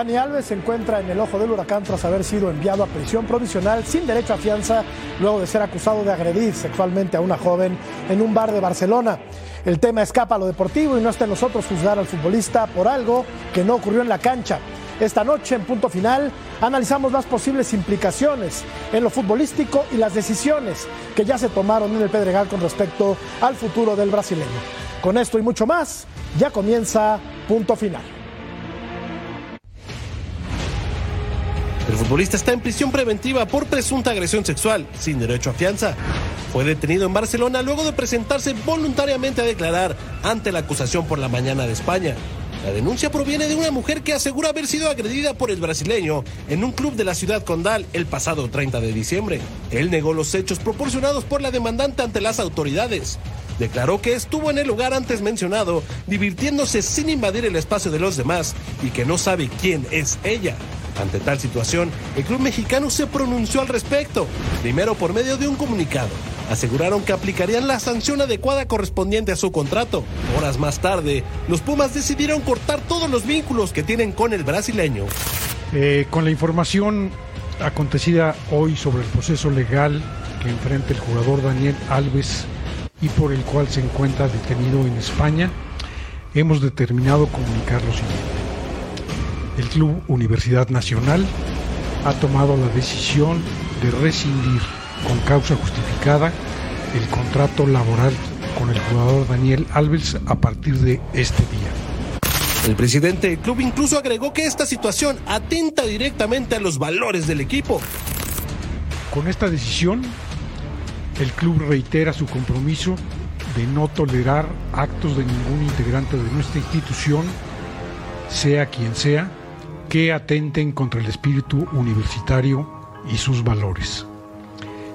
Dani Alves se encuentra en el ojo del huracán tras haber sido enviado a prisión provisional sin derecho a fianza luego de ser acusado de agredir sexualmente a una joven en un bar de Barcelona. El tema escapa a lo deportivo y no está en nosotros juzgar al futbolista por algo que no ocurrió en la cancha. Esta noche, en punto final, analizamos las posibles implicaciones en lo futbolístico y las decisiones que ya se tomaron en el Pedregal con respecto al futuro del brasileño. Con esto y mucho más, ya comienza punto final. El futbolista está en prisión preventiva por presunta agresión sexual, sin derecho a fianza. Fue detenido en Barcelona luego de presentarse voluntariamente a declarar ante la acusación por la mañana de España. La denuncia proviene de una mujer que asegura haber sido agredida por el brasileño en un club de la ciudad condal el pasado 30 de diciembre. Él negó los hechos proporcionados por la demandante ante las autoridades. Declaró que estuvo en el lugar antes mencionado, divirtiéndose sin invadir el espacio de los demás y que no sabe quién es ella. Ante tal situación, el club mexicano se pronunció al respecto, primero por medio de un comunicado. Aseguraron que aplicarían la sanción adecuada correspondiente a su contrato. Horas más tarde, los Pumas decidieron cortar todos los vínculos que tienen con el brasileño. Eh, con la información acontecida hoy sobre el proceso legal que enfrenta el jugador Daniel Alves y por el cual se encuentra detenido en España, hemos determinado comunicar lo siguiente el Club Universidad Nacional ha tomado la decisión de rescindir con causa justificada el contrato laboral con el jugador Daniel Alves a partir de este día. El presidente del club incluso agregó que esta situación atenta directamente a los valores del equipo. Con esta decisión, el club reitera su compromiso de no tolerar actos de ningún integrante de nuestra institución, sea quien sea, que atenten contra el espíritu universitario y sus valores.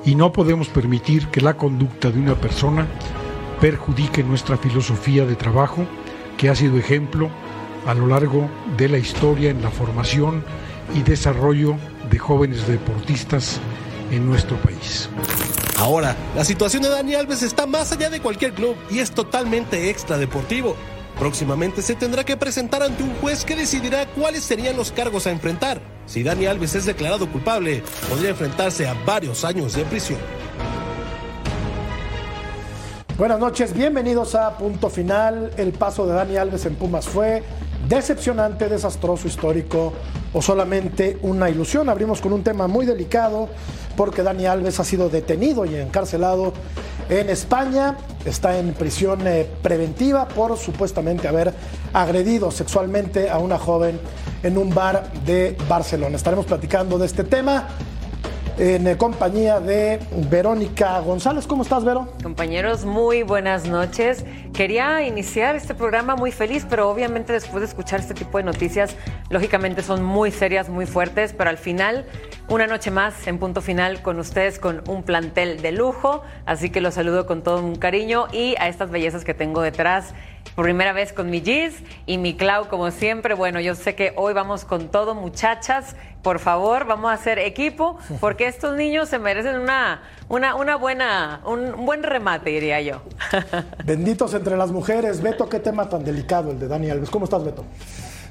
Y no podemos permitir que la conducta de una persona perjudique nuestra filosofía de trabajo, que ha sido ejemplo a lo largo de la historia en la formación y desarrollo de jóvenes deportistas en nuestro país. Ahora, la situación de Dani Alves está más allá de cualquier club y es totalmente extradeportivo. Próximamente se tendrá que presentar ante un juez que decidirá cuáles serían los cargos a enfrentar. Si Dani Alves es declarado culpable, podría enfrentarse a varios años de prisión. Buenas noches, bienvenidos a Punto Final. El paso de Dani Alves en Pumas fue decepcionante, desastroso, histórico o solamente una ilusión. Abrimos con un tema muy delicado porque Dani Alves ha sido detenido y encarcelado en España. Está en prisión eh, preventiva por supuestamente haber agredido sexualmente a una joven en un bar de Barcelona. Estaremos platicando de este tema en eh, compañía de Verónica González. ¿Cómo estás, Vero? Compañeros, muy buenas noches. Quería iniciar este programa muy feliz, pero obviamente después de escuchar este tipo de noticias, lógicamente son muy serias, muy fuertes, pero al final, una noche más en punto final con ustedes, con un plantel de lujo, así que los saludo con todo un cariño y a estas bellezas que tengo detrás por primera vez con mi Giz y mi Clau, como siempre. Bueno, yo sé que hoy vamos con todo, muchachas. Por favor, vamos a hacer equipo, porque estos niños se merecen una, una, una buena, un buen remate, diría yo. Benditos entre las mujeres. Beto, qué tema tan delicado el de Dani Alves. ¿Cómo estás, Beto?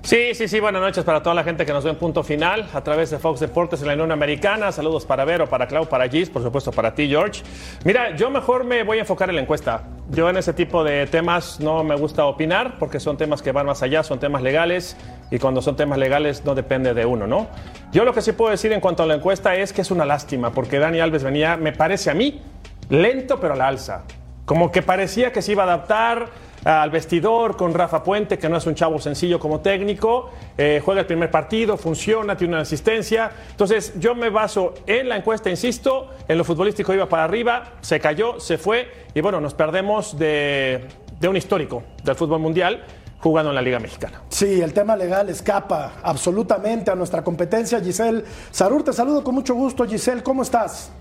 Sí, sí, sí, buenas noches para toda la gente que nos ve en punto final a través de Fox Deportes en la Unión Americana. Saludos para Vero, para Clau, para Gis, por supuesto para ti, George. Mira, yo mejor me voy a enfocar en la encuesta. Yo en ese tipo de temas no me gusta opinar porque son temas que van más allá, son temas legales y cuando son temas legales no depende de uno, ¿no? Yo lo que sí puedo decir en cuanto a la encuesta es que es una lástima porque Dani Alves venía, me parece a mí, lento pero a la alza. Como que parecía que se iba a adaptar al vestidor con Rafa Puente, que no es un chavo sencillo como técnico, eh, juega el primer partido, funciona, tiene una asistencia. Entonces yo me baso en la encuesta, insisto, en lo futbolístico iba para arriba, se cayó, se fue y bueno, nos perdemos de, de un histórico del fútbol mundial jugando en la Liga Mexicana. Sí, el tema legal escapa absolutamente a nuestra competencia. Giselle Sarur, te saludo con mucho gusto. Giselle, ¿cómo estás?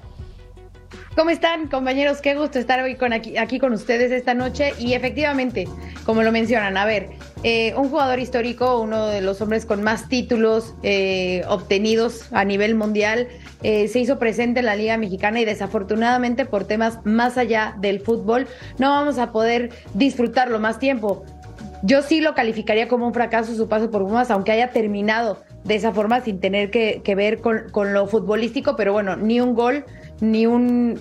¿Cómo están, compañeros? Qué gusto estar hoy con aquí, aquí, con ustedes esta noche. Y efectivamente, como lo mencionan, a ver, eh, un jugador histórico, uno de los hombres con más títulos eh, obtenidos a nivel mundial, eh, se hizo presente en la Liga Mexicana y desafortunadamente por temas más allá del fútbol, no vamos a poder disfrutarlo más tiempo. Yo sí lo calificaría como un fracaso su paso por Pumas, aunque haya terminado de esa forma sin tener que, ver con, con, lo futbolístico, pero bueno, ni un gol, ni un...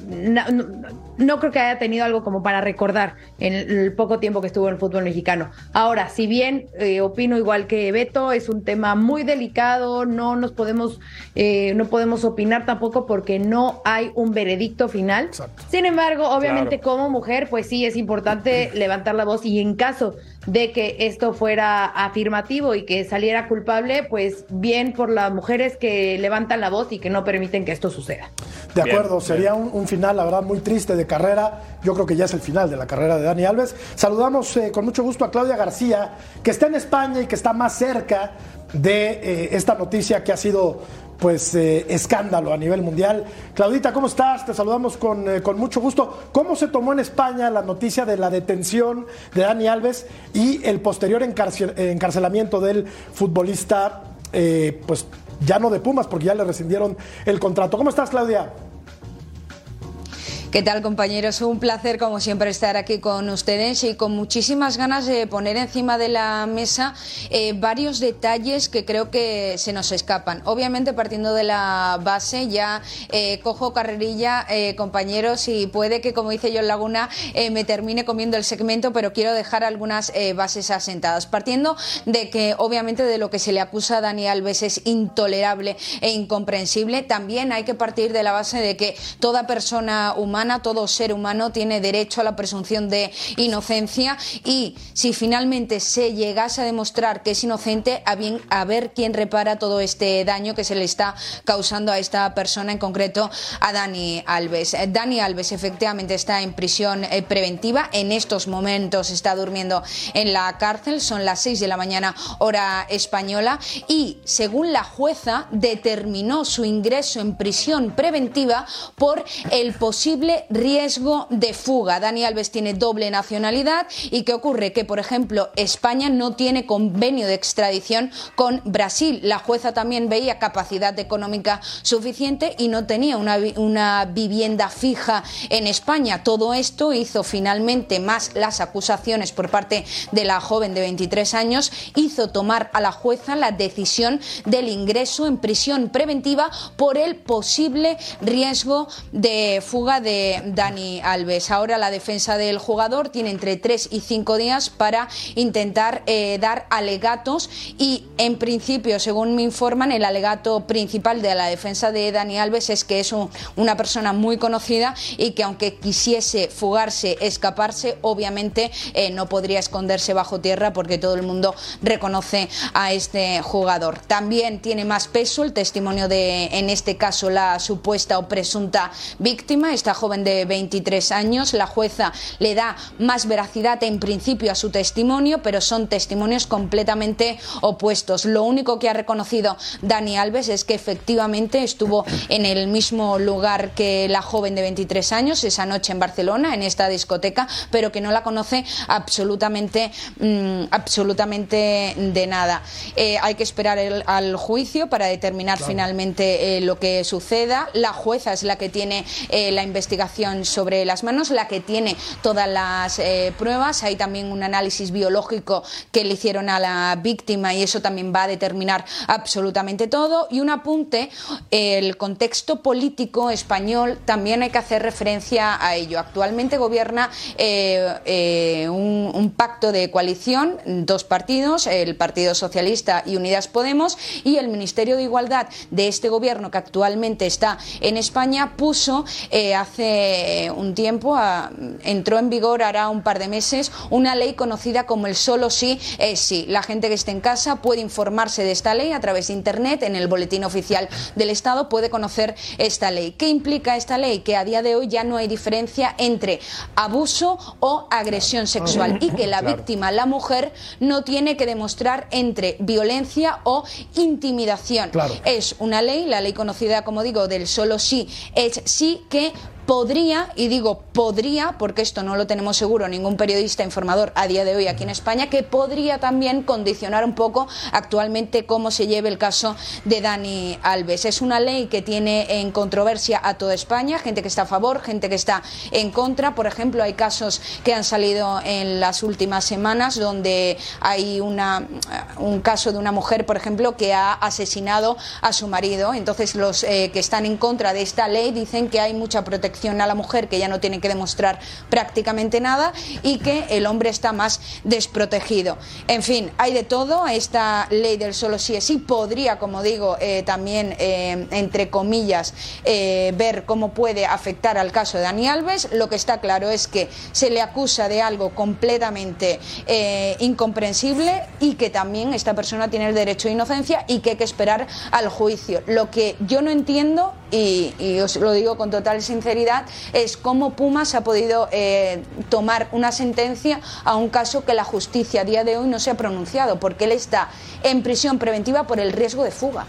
No, creo que haya tenido algo como para recordar en el poco tiempo que estuvo en el fútbol mexicano. Ahora, si bien eh, opino igual que Beto, es un tema muy delicado, no nos podemos, eh, no podemos opinar tampoco porque no hay un veredicto final. Sin embargo, obviamente como mujer, pues sí es importante levantar la voz y en caso de que esto fuera afirmativo y que saliera culpable, pues bien por las mujeres que levantan la voz y que no permiten que esto suceda. De acuerdo, sería un, final, la verdad, muy triste de carrera. Yo creo que ya es el final de la carrera de Dani Alves. Saludamos eh, con mucho gusto a Claudia García, que está en España y que está más cerca de eh, esta noticia que ha sido pues eh, escándalo a nivel mundial. Claudita, ¿cómo estás? Te saludamos con, eh, con, mucho gusto. ¿Cómo se tomó en España la noticia de la detención de Dani Alves y el posterior encarcelamiento del futbolista, eh, pues ya no de Pumas, porque ya le rescindieron el contrato? ¿Cómo estás, Claudia? ¿Qué tal compañeros? Un placer como siempre estar aquí con ustedes y con muchísimas ganas de poner encima de la mesa eh, varios detalles que creo que se nos escapan. Obviamente partiendo de la base ya eh, cojo carrerilla eh, compañeros y puede que como dice yo en Laguna me termine comiendo el segmento pero quiero dejar algunas bases asentadas. Partiendo de que obviamente de lo que se le acusa a Dani Alves es intolerable e incomprensible, también hay que partir de la base de que toda persona humana todo ser humano tiene derecho a la presunción de inocencia y si finalmente se llegase a demostrar que es inocente, a, a ver quién repara todo este daño que se le está causando a esta persona, en concreto a Dani Alves. Dani Alves efectivamente está en prisión eh, preventiva, en estos momentos está durmiendo en la cárcel, son las 6 de la mañana hora española. Y según la jueza determinó su ingreso en prisión preventiva por el posible riesgo de fuga. Dani Alves tiene doble nacionalidad y ¿qué ocurre? Que, por ejemplo, España no tiene convenio de extradición con Brasil. La jueza también veía capacidad económica suficiente y no tenía una, una vivienda fija en España. Todo esto hizo finalmente más las acusaciones por parte de la joven de 23 años, hizo tomar a la jueza la decisión del ingreso en prisión preventiva por el posible riesgo de fuga de Dani Alves. Ahora la defensa del jugador tiene entre 3 y 5 días para intentar eh, dar alegatos y en principio, según me informan, el alegato principal de la defensa de Dani Alves es que es una persona muy conocida y que aunque quisiese fugarse, escaparse, obviamente eh, no podría esconderse bajo tierra porque todo el mundo reconoce a este jugador. También tiene más peso el testimonio de, en este caso, la supuesta o presunta víctima, esta joven de 23 años. La jueza le da más veracidad en principio a su testimonio, pero son testimonios completamente opuestos. Lo único que ha reconocido Dani Alves es que efectivamente estuvo en el mismo lugar que la joven de 23 años esa noche en Barcelona, en esta discoteca, pero que no la conoce absolutamente, mm, absolutamente de nada. Eh, hay que esperar el, al juicio para determinar finalmente eh, lo que suceda. La jueza es la que tiene eh, la investigación sobre las manos, la que tiene todas las eh, pruebas. Hay también un análisis biológico que le hicieron a la víctima y eso también va a determinar absolutamente todo. Y un apunte, el contexto político español también hay que hacer referencia a ello. Actualmente gobierna eh, eh, un, un pacto de coalición, dos partidos, el Partido Socialista y Unidas Podemos, y el Ministerio de Igualdad de este gobierno que actualmente está en España puso hace un tiempo, entró en vigor hará un par de meses, una ley conocida como el solo sí es sí. La gente que esté en casa puede informarse de esta ley a través de Internet, en el boletín oficial del Estado puede conocer esta ley. ¿Qué implica esta ley? Que a día de hoy ya no hay diferencia entre abuso o agresión sexual y que la víctima, la mujer, no tiene que demostrar entre violencia o intimidación. Es una ley, la ley conocida, como digo, del solo sí es sí, que podría, y digo podría, porque esto no lo tenemos seguro ningún periodista informador a día de hoy aquí en España, que podría también condicionar un poco actualmente cómo se lleve el caso de Dani Alves. Es una ley que tiene en controversia a toda España, gente que está a favor, gente que está en contra. Por ejemplo, hay casos que han salido en las últimas semanas donde hay una, un caso de una mujer, por ejemplo, que ha asesinado a su marido. Entonces, los eh, que están en contra de esta ley dicen que hay mucha protección a la mujer que ya no tiene que demostrar prácticamente nada y que el hombre está más desprotegido. En fin, hay de todo. Esta ley del solo sí es sí podría, como digo, eh, también, eh, entre comillas, eh, ver cómo puede afectar al caso de Dani Alves. Lo que está claro es que se le acusa de algo completamente incomprensible y que también esta persona tiene el derecho de inocencia y que hay que esperar al juicio. Lo que yo no entiendo, y, y os lo digo con total sinceridad, es cómo Pumas ha podido eh, tomar una sentencia a un caso que la justicia a día de hoy no se ha pronunciado, porque él está en prisión preventiva por el riesgo de fuga.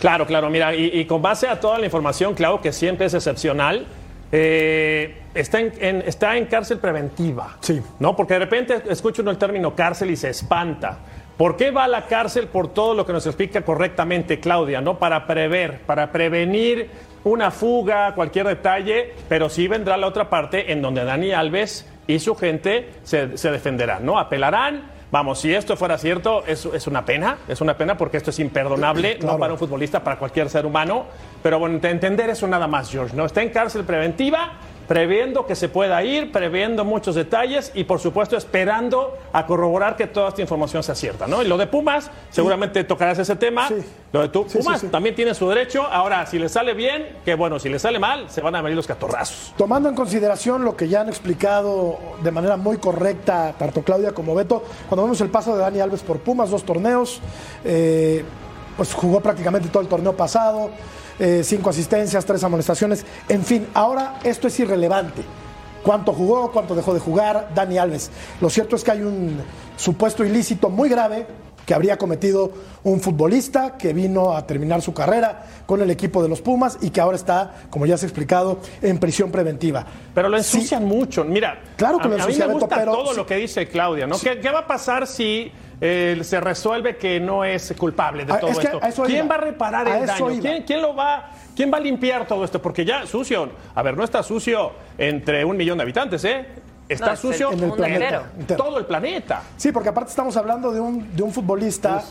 Claro, claro, mira, y, con base a toda la información, claro, que siempre es excepcional, eh, está, en, está en cárcel preventiva. Sí. ¿No? Porque de repente escucha uno el término cárcel y se espanta. ¿Por qué va a la cárcel? Por todo lo que nos explica correctamente Claudia, ¿no? Para prever, para prevenir una fuga, cualquier detalle, pero sí vendrá la otra parte en donde Dani Alves y su gente se, defenderán, ¿no? Apelarán. Vamos, si esto fuera cierto, es, es una pena, es una pena porque esto es imperdonable, no para un futbolista, para cualquier ser humano. Pero bueno, entender eso nada más, George, ¿no? Está en cárcel preventiva, previendo que se pueda ir, previendo muchos detalles y por supuesto esperando a corroborar que toda esta información sea cierta, ¿no? Y lo de Pumas, seguramente tocarás ese tema. Lo de tu, Pumas también tiene su derecho. Ahora, si le sale bien, que bueno, si le sale mal, se van a venir los catorrazos. Tomando en consideración lo que ya han explicado de manera muy correcta tanto Claudia como Beto, cuando vemos el paso de Dani Alves por Pumas, dos torneos, eh, pues jugó prácticamente todo el torneo pasado. Eh, cinco asistencias, tres amonestaciones. En fin, ahora esto es irrelevante. ¿Cuánto jugó? ¿Cuánto dejó de jugar? Dani Alves. Lo cierto es que hay un supuesto ilícito muy grave que habría cometido un futbolista que vino a terminar su carrera con el equipo de los Pumas y que ahora está, como ya se ha explicado, en prisión preventiva. Pero lo ensucian mucho. Mira, claro que lo ensucian, a mí me gusta todo lo que dice Claudia, ¿no? ¿Qué, va a pasar si eh, se resuelve que no es culpable de ah, todo esto? ¿Quién va a reparar el daño? ¿Quién, lo va, ¿Quién va a limpiar todo esto? Porque ya sucio, a ver, no está sucio entre un millón de habitantes, ¿eh? Está sucio en el planeta. Todo el planeta. Sí, porque aparte estamos hablando de un, de un futbolista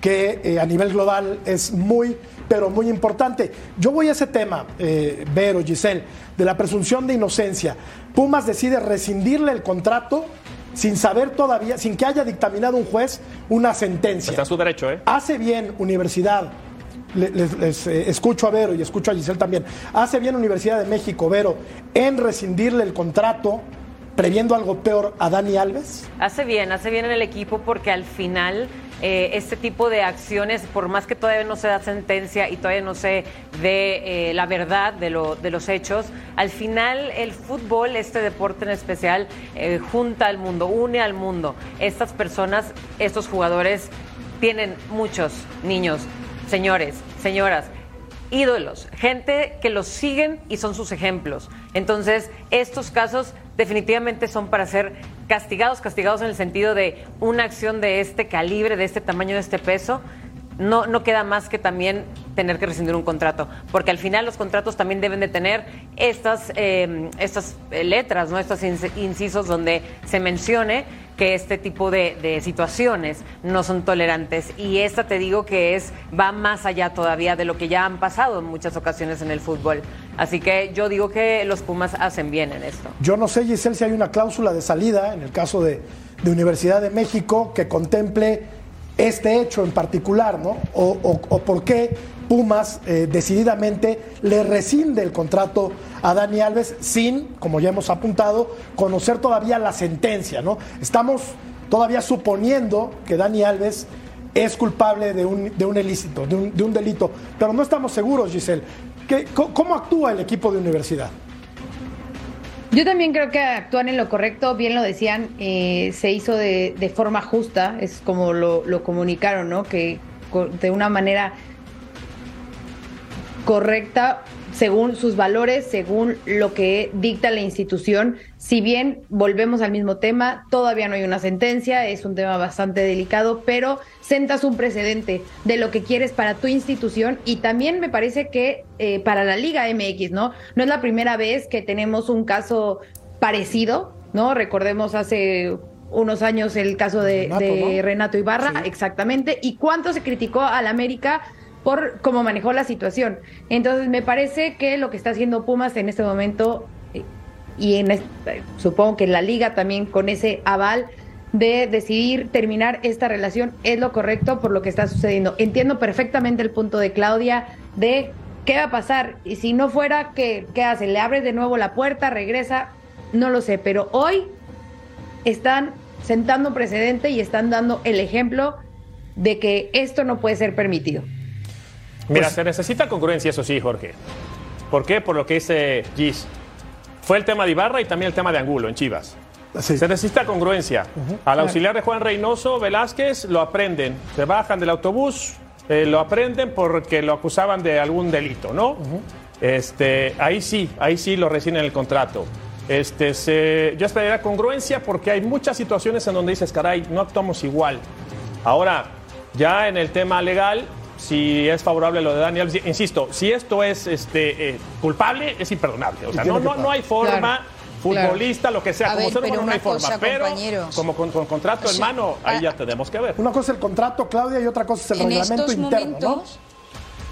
que eh, a nivel global es muy, pero muy importante. Yo voy a ese tema, eh, Vero, Giselle, de la presunción de inocencia. Pumas decide rescindirle el contrato sin saber todavía, sin que haya dictaminado un juez una sentencia. Está su derecho, ¿eh? Hace bien Universidad, les, eh, escucho a Vero y escucho a Giselle también, hace bien Universidad de México, Vero, en rescindirle el contrato previendo algo peor a Dani Alves? Hace bien, hace bien en el equipo porque al final eh, este tipo de acciones, por más que todavía no se da sentencia y todavía no se ve eh, la verdad de, lo, de los hechos, al final el fútbol, este deporte en especial, eh, junta al mundo, une al mundo. Estas personas, estos jugadores, tienen muchos niños, señores, señoras ídolos, gente que los siguen y son sus ejemplos. Entonces, estos casos definitivamente son para ser castigados, castigados en el sentido de una acción de este calibre, de este tamaño, de este peso. No, no queda más que también tener que rescindir un contrato, porque al final los contratos también deben de tener estas, eh, estas letras, ¿no? estos incisos donde se mencione que este tipo de, situaciones no son tolerantes. Y esta te digo que es, va más allá todavía de lo que ya han pasado en muchas ocasiones en el fútbol. Así que yo digo que los Pumas hacen bien en esto. Yo no sé, Giselle, si hay una cláusula de salida en el caso de, de Universidad de México que contemple este hecho en particular, ¿no? O, o por qué Pumas eh, decididamente le rescinde el contrato a Dani Alves sin, como ya hemos apuntado, conocer todavía la sentencia, ¿no? Estamos todavía suponiendo que Dani Alves es culpable de un, ilícito, de un, de un, delito, pero no estamos seguros, Giselle. ¿Cómo actúa el equipo de universidad? Yo también creo que actúan en lo correcto, bien lo decían, eh, se hizo de, de, forma justa, es como lo, lo comunicaron, ¿no? Que de una manera correcta según sus valores, según lo que dicta la institución. Si bien volvemos al mismo tema, todavía no hay una sentencia, es un tema bastante delicado, pero sentas un precedente de lo que quieres para tu institución y también me parece que eh, para la Liga MX, ¿no? No es la primera vez que tenemos un caso parecido, ¿no? Recordemos hace unos años el caso de Renato, Ibarra, exactamente, y cuánto se criticó al América por cómo manejó la situación. Entonces, me parece que lo que está haciendo Pumas en este momento, y en supongo que la liga también con ese aval de decidir terminar esta relación, es lo correcto por lo que está sucediendo. Entiendo perfectamente el punto de Claudia de qué va a pasar. Y si no fuera, ¿qué, qué hace? ¿Le abres de nuevo la puerta? ¿Regresa? No lo sé, pero hoy están sentando precedente y están dando el ejemplo de que esto no puede ser permitido. Mira, pues- se necesita congruencia, eso sí, Jorge. ¿Por qué? Por lo que dice Gis. Fue el tema de Ibarra y también el tema de Angulo en Chivas. Se necesita congruencia. Al auxiliar de Juan Reynoso Velázquez lo aprenden. Se bajan del autobús, eh, lo aprenden porque lo acusaban de algún delito, ¿no? este, ahí sí, ahí sí lo reciben en el contrato. Este, se, yo esperaría congruencia porque hay muchas situaciones en donde dices, caray, no actuamos igual. Ahora, ya en el tema legal, si es favorable lo de Daniel. Insisto, si esto es este, eh, culpable, es imperdonable. O sea, no, no, no hay forma. futbolista, lo que sea, como ser humano no hay forma, pero como con, contrato en mano, ahí ya tenemos que ver. Una cosa es el contrato, Claudia, y otra cosa es el reglamento interno, ¿no?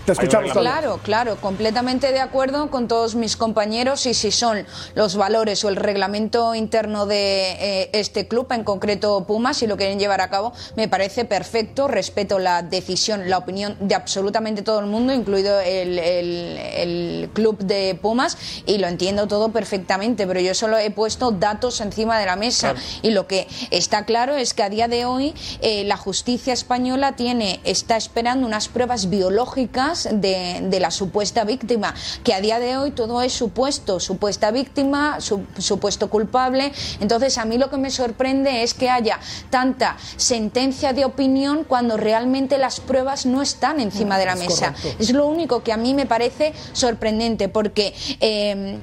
Te escuchamos. Claro, claro, completamente de acuerdo con todos mis compañeros y si son los valores o el reglamento interno de eh, este club, en concreto Pumas, si lo quieren llevar a cabo, me parece perfecto. Respeto la decisión, la opinión de absolutamente todo el mundo, incluido el, club de Pumas, y lo entiendo todo perfectamente, pero yo solo he puesto datos encima de la mesa y lo que está claro es que a día de hoy eh, la justicia española tiene, está esperando unas pruebas biológicas de, la supuesta víctima, que a día de hoy todo es supuesto, supuesta víctima, supuesto culpable. Entonces a mí lo que me sorprende es que haya tanta sentencia de opinión cuando realmente las pruebas no están encima de la mesa. Es lo único que a mí me parece sorprendente, porque eh,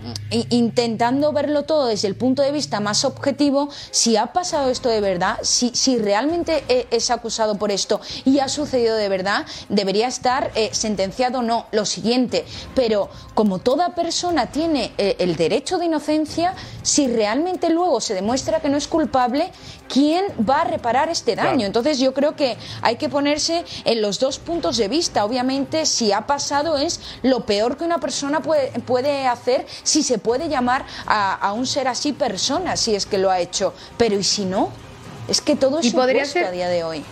intentando verlo todo desde el punto de vista más objetivo, si ha pasado esto de verdad, si, si realmente e, es acusado por esto y ha sucedido de verdad, debería estar eh, sentenciado no, lo siguiente, pero como toda persona tiene eh, el derecho de inocencia, si realmente luego se demuestra que no es culpable, ¿quién va a reparar este daño? Entonces yo creo que hay que ponerse en los dos puntos de vista. Obviamente, si ha pasado es lo peor que una persona puede, puede hacer si se puede llamar a, un ser así persona, si es que lo ha hecho. Pero ¿y si no? Es que todo es ¿Y podría ser... a día de hoy.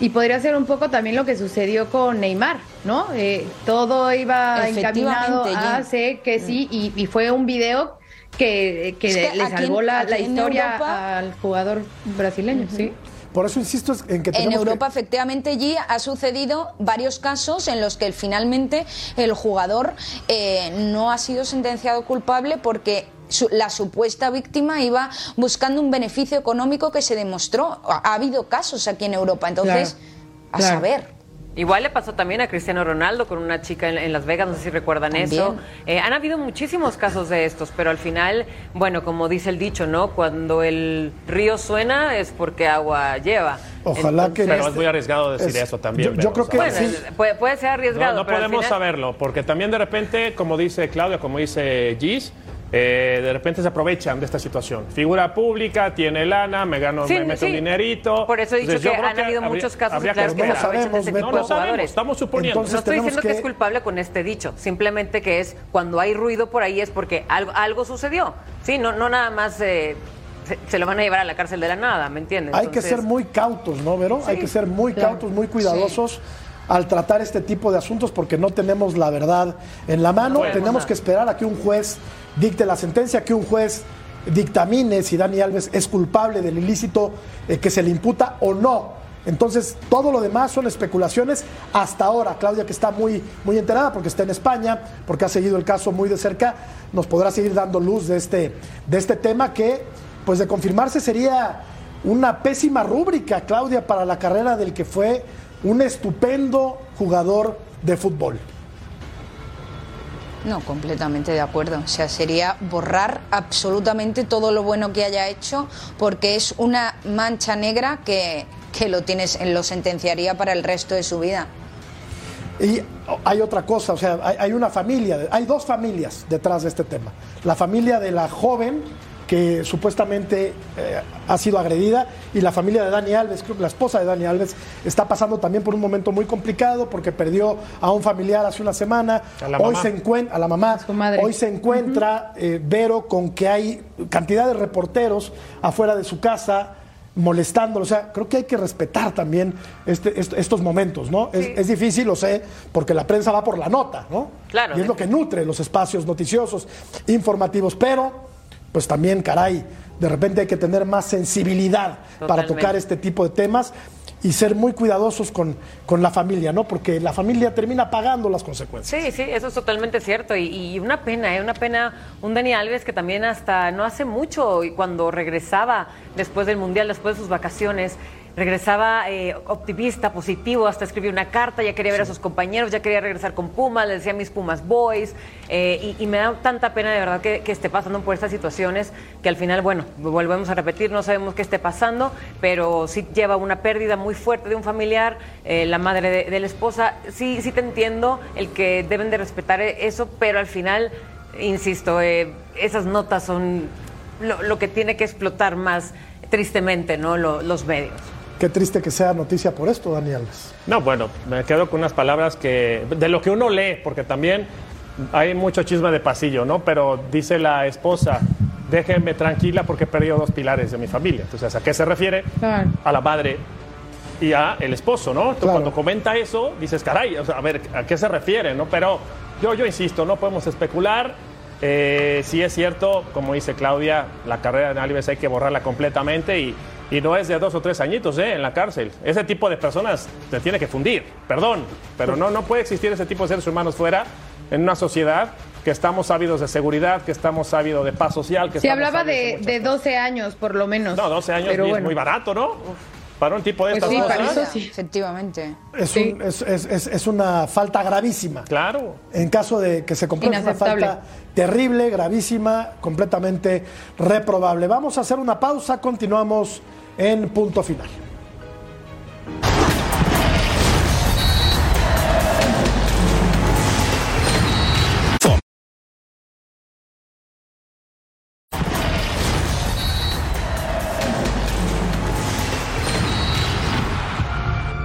Y podría ser un poco también lo que sucedió con Neymar, ¿no? Eh, todo iba encaminado a sé que sí, y, fue un video que, que, le salvó la, historia al jugador brasileño, sí. Por eso insisto en que En Europa, efectivamente, allí ha sucedido varios casos en los que finalmente el jugador eh, no ha sido sentenciado culpable porque la supuesta víctima iba buscando un beneficio económico que se demostró. Ha, habido casos aquí en Europa, entonces, a saber. Igual le pasó también a Cristiano Ronaldo con una chica en, Las Vegas, no sé si recuerdan eso. Eh, han habido muchísimos casos de estos, pero al final, bueno, como dice el dicho, ¿no? Cuando el río suena es porque agua lleva. Ojalá que. Pero es muy arriesgado decir eso también. Yo, creo que puede, ser arriesgado. No, podemos saberlo, porque también de repente, como dice Claudia, como dice Gis, eh, de repente se aprovechan de esta situación. Figura pública, tiene lana, me gano, me meto un dinerito. Por eso he dicho que han habido muchos casos claro, que, no sabemos, no, lo sabemos, estamos suponiendo. no estoy diciendo que... es culpable con este dicho, simplemente que es cuando hay ruido por ahí es porque algo, algo sucedió. Sí, no, no nada más eh, se, lo van a llevar a la cárcel de la nada, ¿me entiendes? Hay que ser muy cautos, ¿no, Vero? hay que ser muy cautos, muy cuidadosos al tratar este tipo de asuntos porque no tenemos la verdad en la mano. tenemos que esperar a que un juez dicte la sentencia, que un juez dictamine si Dani Alves es culpable del ilícito eh, que se le imputa o no. Entonces, todo lo demás son especulaciones hasta ahora. Claudia, que está muy, muy enterada porque está en España, porque ha seguido el caso muy de cerca, nos podrá seguir dando luz de este, de este tema que, pues de confirmarse, sería una pésima rúbrica, Claudia, para la carrera del que fue un estupendo jugador de fútbol. No, completamente de acuerdo. O sea, sería borrar absolutamente todo lo bueno que haya hecho porque es una mancha negra que, que lo tienes, lo sentenciaría para el resto de su vida. Y hay otra cosa, o sea, hay, hay una familia, hay dos familias detrás de este tema. La familia de la joven que supuestamente eh, ha sido agredida y la familia de Dani Alves, creo que la esposa de Dani Alves, está pasando también por un momento muy complicado porque perdió a un familiar hace una semana. A la Hoy mamá. se encuentra, a la mamá, Su madre. hoy se encuentra eh, Vero con que hay cantidad de reporteros afuera de su casa molestándolo, o sea, creo que hay que respetar también este- est- estos momentos, ¿no? Es, es difícil, lo sé, porque la prensa va por la nota, ¿no? Claro. Y es lo que nutre los espacios noticiosos, informativos, pero pues también, caray, de repente hay que tener más sensibilidad para tocar este tipo de temas y ser muy cuidadosos con, con la familia, ¿no? Porque la familia termina pagando las consecuencias. Sí, sí, eso es totalmente cierto. Y, y una pena, ¿eh? una pena. Un Dani Alves que también hasta no hace mucho, y cuando regresaba después del Mundial, después de sus vacaciones, regresaba eh, optimista, positivo, hasta escribió una carta, ya quería ver a sus compañeros, ya quería regresar con Pumas, le decía a mis Pumas Boys. eh, y, y me da tanta pena de verdad que, que esté pasando por estas situaciones que al final, bueno, volvemos a repetir, no sabemos qué esté pasando, pero sí lleva una pérdida muy fuerte de un familiar, eh, la madre de, de la esposa. Sí, sí te entiendo el que deben de respetar eso, pero al final, insisto, esas notas son lo, lo que tiene que explotar más tristemente, ¿no? Lo- los medios. Qué triste que sea noticia por esto, Dani Alves. No, bueno, me quedo con unas palabras que. de lo que uno lee, porque también hay mucho chisme de pasillo, ¿no? Pero dice la esposa, déjenme tranquila porque he perdido dos pilares de mi familia. Entonces, ¿a qué se refiere? Claro. A la madre y a el esposo, ¿no? Entonces, Claro. Cuando comenta eso, dices, caray, o sea, a ver, ¿a qué se refiere, no? Pero yo, yo insisto, no podemos especular. Eh, sí es cierto, como dice Claudia, la carrera de Alves hay que borrarla completamente y, y no es de dos o tres añitos ¿eh? en la cárcel. Ese tipo de personas te tiene que fundir, perdón, pero no, no puede existir ese tipo de seres humanos fuera en una sociedad que estamos ávidos de seguridad, que estamos ávidos de paz social. Que Se hablaba de, de cosas. 12 años, por lo menos. No, 12 años Pero es bueno. muy barato, ¿no? Para un tipo de Pues estas sí, cosas. para eso sí. Efectivamente. Es, Sí. un- es, es- es- es una falta gravísima. Claro. En caso de que se compruebe una falta terrible, gravísima, completamente reprobable. Vamos a hacer una pausa, continuamos en punto final.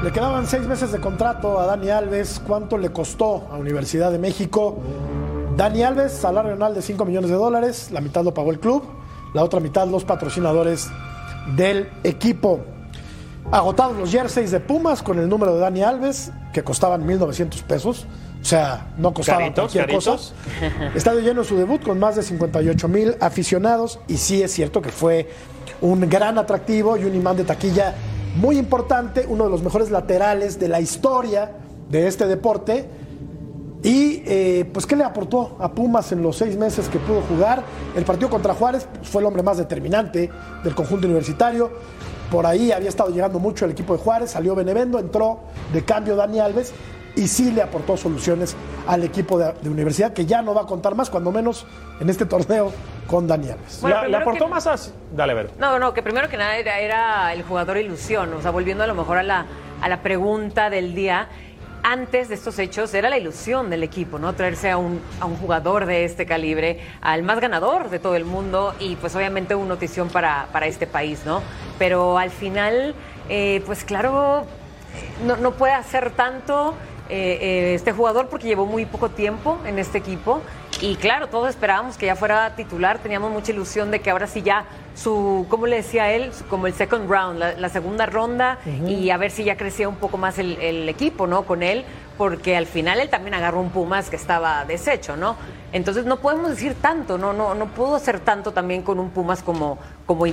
Le quedaban seis meses de contrato a Dani Alves. ¿Cuánto le costó a Universidad de México? Dani Alves, salario anual de 5 millones de dólares. La mitad lo pagó el club, la otra mitad los patrocinadores del equipo. Agotados los jerseys de Pumas con el número de Dani Alves, que costaban 1.900 pesos. O sea, no costaban Caritos, cualquier caritos. cosa. Estadio lleno en su debut con más de 58 mil aficionados y sí es cierto que fue un gran atractivo y un imán de taquilla muy importante, uno de los mejores laterales de la historia de este deporte. Y eh, pues, ¿qué le aportó a Pumas en los seis meses que pudo jugar? El partido contra Juárez pues, fue el hombre más determinante del conjunto universitario. Por ahí había estado llegando mucho el equipo de Juárez, salió Benevendo, entró de cambio Dani Alves y sí le aportó soluciones al equipo de, de universidad que ya no va a contar más, cuando menos en este torneo, con Dani Alves. Bueno, le aportó que- más a... Dale, ver. No, no, que primero que nada era, era el jugador ilusión, o sea, volviendo a lo mejor a la, a la pregunta del día, antes de estos hechos era la ilusión del equipo, ¿no? Traerse a un, jugador de este calibre, al más ganador de todo el mundo y pues obviamente una notición para, este país, ¿no? Pero al final, eh, pues claro, no, no puede hacer tanto eh, eh, este jugador porque llevó muy poco tiempo en este equipo y claro, todos esperábamos que ya fuera titular, teníamos mucha ilusión de que ahora sí ya su, ¿cómo le decía él? Como el second round, la, la segunda ronda y a ver si ya crecía un poco más el, el equipo, ¿no? Con él, porque al final él también agarró un Pumas que estaba deshecho, ¿no? Entonces no podemos decir tanto, no, no, no pudo hacer tanto también con un Pumas como, como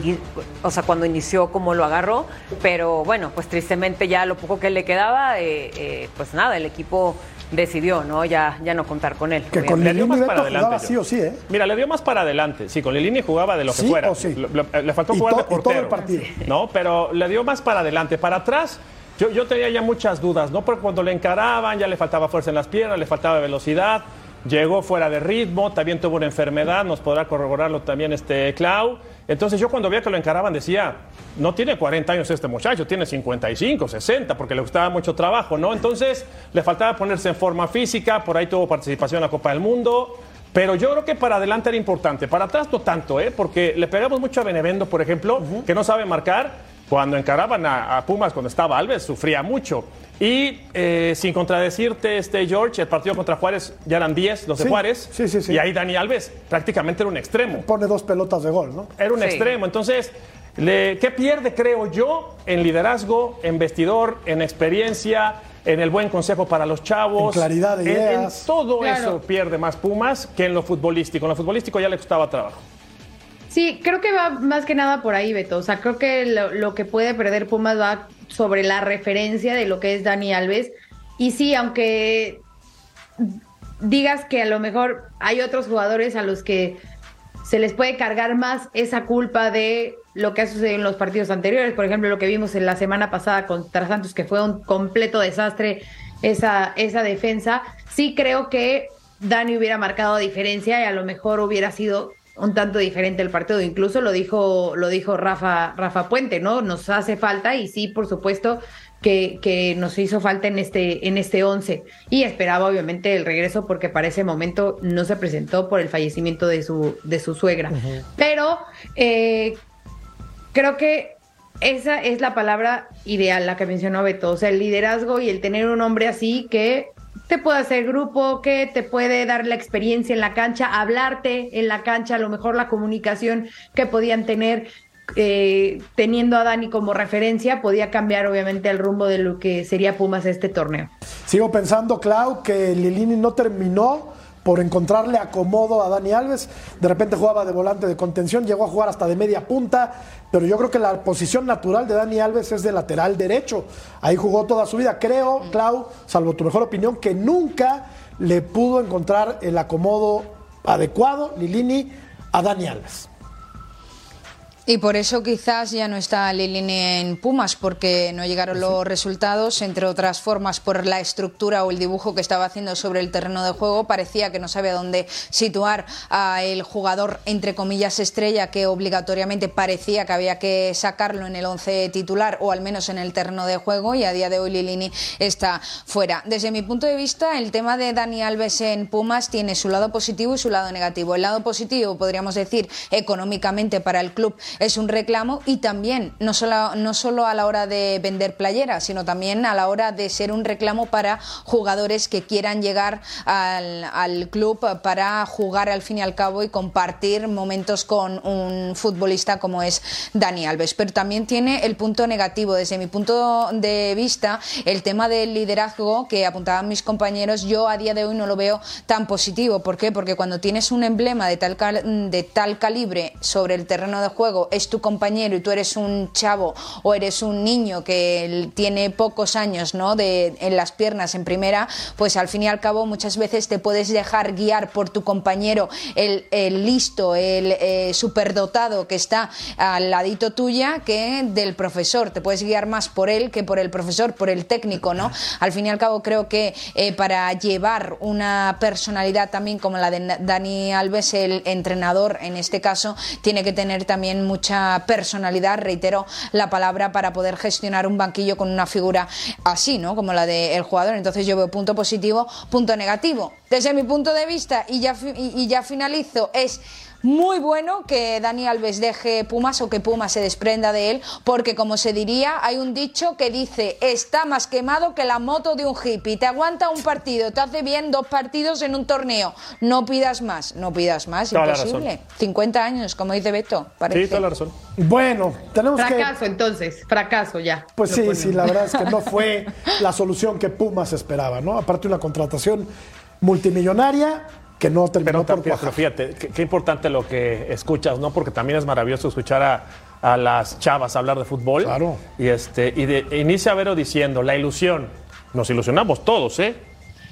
o sea, cuando inició, como lo agarró, pero bueno, pues tristemente ya lo poco que le quedaba, eh, eh, pues nada, el equipo decidió, ¿no? Ya, ya no contar con él. Que con Le dio Lilini más para jugaba adelante. sí o sí, ¿eh? Mira, le dio más para adelante. Sí, con Lilini jugaba de lo que Sí fuera. o sí. Le, faltó Y jugar to- de y todo portero. el partido. No, pero le dio más para adelante. Para atrás, yo, yo tenía ya muchas dudas, ¿no? Porque cuando le encaraban ya le faltaba fuerza en las piernas, le faltaba velocidad. llegó fuera de ritmo, también tuvo una enfermedad, nos podrá corroborarlo también este Clau. Entonces yo cuando veía que lo encaraban decía, no tiene 40 años este muchacho, tiene 55, 60, porque le gustaba mucho trabajo, ¿no? Entonces le faltaba ponerse en forma física, por ahí tuvo participación en la Copa del Mundo. Pero yo creo que para adelante era importante, para atrás no tanto, ¿eh? porque le pegamos mucho a Benevendo, por ejemplo, que no sabe marcar. Cuando encaraban a, a Pumas, cuando estaba Alves, sufría mucho. Y eh, sin contradecirte, este George, el partido contra Juárez ya eran 10 los de Sí, Juárez. sí, sí, sí. Y ahí Dani Alves prácticamente era un extremo. Pone dos pelotas de gol, ¿no? Era un Sí. extremo. Entonces, le- ¿qué pierde, creo yo, en liderazgo, en vestidor, en experiencia, en el buen consejo para los chavos? En claridad de En- en ideas. todo Claro. eso pierde más Pumas que en lo futbolístico. En lo futbolístico ya le costaba trabajo. Sí, creo que va más que nada por ahí, Beto. O sea, creo que lo, lo que puede perder Pumas va sobre la referencia de lo que es Dani Alves. Y sí, aunque digas que a lo mejor hay otros jugadores a los que se les puede cargar más esa culpa de lo que ha sucedido en los partidos anteriores. Por ejemplo, lo que vimos en la semana pasada contra Santos, que fue un completo desastre esa, esa defensa. Sí creo que Dani hubiera marcado diferencia y a lo mejor hubiera sido un tanto diferente el partido. Incluso lo dijo, lo dijo Rafa, Rafa Puente, ¿no? Nos hace falta y sí, por supuesto, que, que nos hizo falta en este, en este 11. Y esperaba obviamente el regreso porque para ese momento no se presentó por el fallecimiento de su, de su suegra. Pero eh, creo que esa es la palabra ideal, la que mencionó Beto. O sea, el liderazgo y el tener un hombre así que te puede hacer grupo, que te puede dar la experiencia en la cancha, hablarte en la cancha, a lo mejor la comunicación que podían tener eh, teniendo a Dani como referencia, podía cambiar obviamente el rumbo de lo que sería Pumas este torneo. Sigo pensando, Clau, que Lilini no terminó por encontrarle acomodo a Dani Alves. De repente jugaba de volante de contención, llegó a jugar hasta de media punta, pero yo creo que la posición natural de Dani Alves es de lateral derecho. Ahí jugó toda su vida. Creo, Clau, salvo tu mejor opinión, que nunca le pudo encontrar el acomodo adecuado, Lilini, a Dani Alves. Y por eso quizás ya no está Lilini en Pumas, porque no llegaron los resultados, entre otras formas por la estructura o el dibujo que estaba haciendo sobre el terreno de juego. Parecía que no sabía dónde situar al jugador, entre comillas, estrella, que obligatoriamente parecía que había que sacarlo en el once titular o al menos en el terreno de juego, y a día de hoy Lilini está fuera. Desde mi punto de vista, el tema de Dani Alves en Pumas tiene su lado positivo y su lado negativo. El lado positivo, podríamos decir, económicamente para el club es un reclamo y también no solo, no solo a la hora de vender playeras, sino también a la hora de ser un reclamo para jugadores que quieran llegar al, al club para jugar al fin y al cabo y compartir momentos con un futbolista como es Dani Alves. Pero también tiene el punto negativo. Desde mi punto de vista, el tema del liderazgo que apuntaban mis compañeros, yo a día de hoy no lo veo tan positivo. ¿Por qué? Porque cuando tienes un emblema de tal, cal- de tal calibre sobre el terreno de juego, es tu compañero y tú eres un chavo o eres un niño que tiene pocos años ¿no? de, en las piernas en primera, pues al fin y al cabo muchas veces te puedes dejar guiar por tu compañero, el, el listo, el eh, superdotado que está al ladito tuya que del profesor. Te puedes guiar más por él que por el profesor, por el técnico, ¿no? Al fin y al cabo creo que eh, para llevar una personalidad también como la de Dani Alves, el entrenador en este caso, tiene que tener también mucha personalidad, reitero la palabra, para poder gestionar un banquillo con una figura así, ¿no? Como la del jugador. Entonces yo veo punto positivo, punto negativo. Desde mi punto de vista, y ya, y ya finalizo, es muy bueno que Dani Alves deje Pumas o que Pumas se desprenda de él, porque como se diría, hay un dicho que dice, está más quemado que la moto de un hippie, te aguanta un partido, te hace bien dos partidos en un torneo, no pidas más, no pidas más, Toda imposible. 50 años, como dice Beto, parece. Sí, toda la razón. Bueno, tenemos que... Fracaso entonces, fracaso ya. Pues sí, sí, la verdad es que no fue la solución que Pumas esperaba, ¿no? Aparte una contratación multimillonaria que no terminó Pero, por pero fíjate, qué, qué importante lo que escuchas, ¿no? Porque también es maravilloso escuchar a, a las chavas hablar de fútbol. Claro. Y, este, y de, inicia Vero diciendo, la ilusión. Nos ilusionamos todos, ¿eh?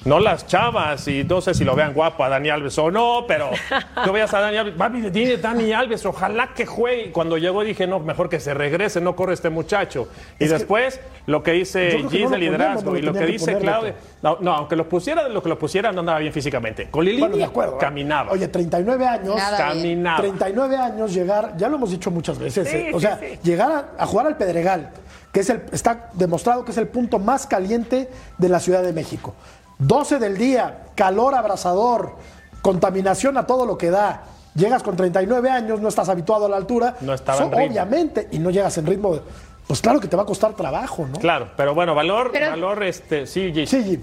No las chavas, y no sé si lo vean guapo a Dani Alves o no, pero tú veas a Dani Alves, mami, tiene Dani Alves, ojalá que juegue. Cuando llegó dije, no, mejor que se regrese, no corre este muchacho. Y Es que- después, lo que dice que Gis no de liderazgo y lo que dice Claudia. No, no, aunque lo pusiera, lo que lo pusiera no andaba bien físicamente. Con Lili Bueno, de acuerdo. ¿eh? caminaba. Oye, 39 años. Nada caminaba. 39 años llegar, ya lo hemos dicho muchas veces, Sí, eh, o sí, sea, sí. llegar a, a jugar al Pedregal, que es el, está demostrado que es el punto más caliente de la Ciudad de México. 12 del día, calor abrasador, contaminación a todo lo que da. Llegas con 39 años, no estás habituado a la altura. No estaba So- en ritmo. Obviamente, y no llegas en ritmo. de- pues claro que te va a costar trabajo, ¿no? Claro, pero bueno, valor, Pero- valor, este, sí, Gis. Sí, Jim.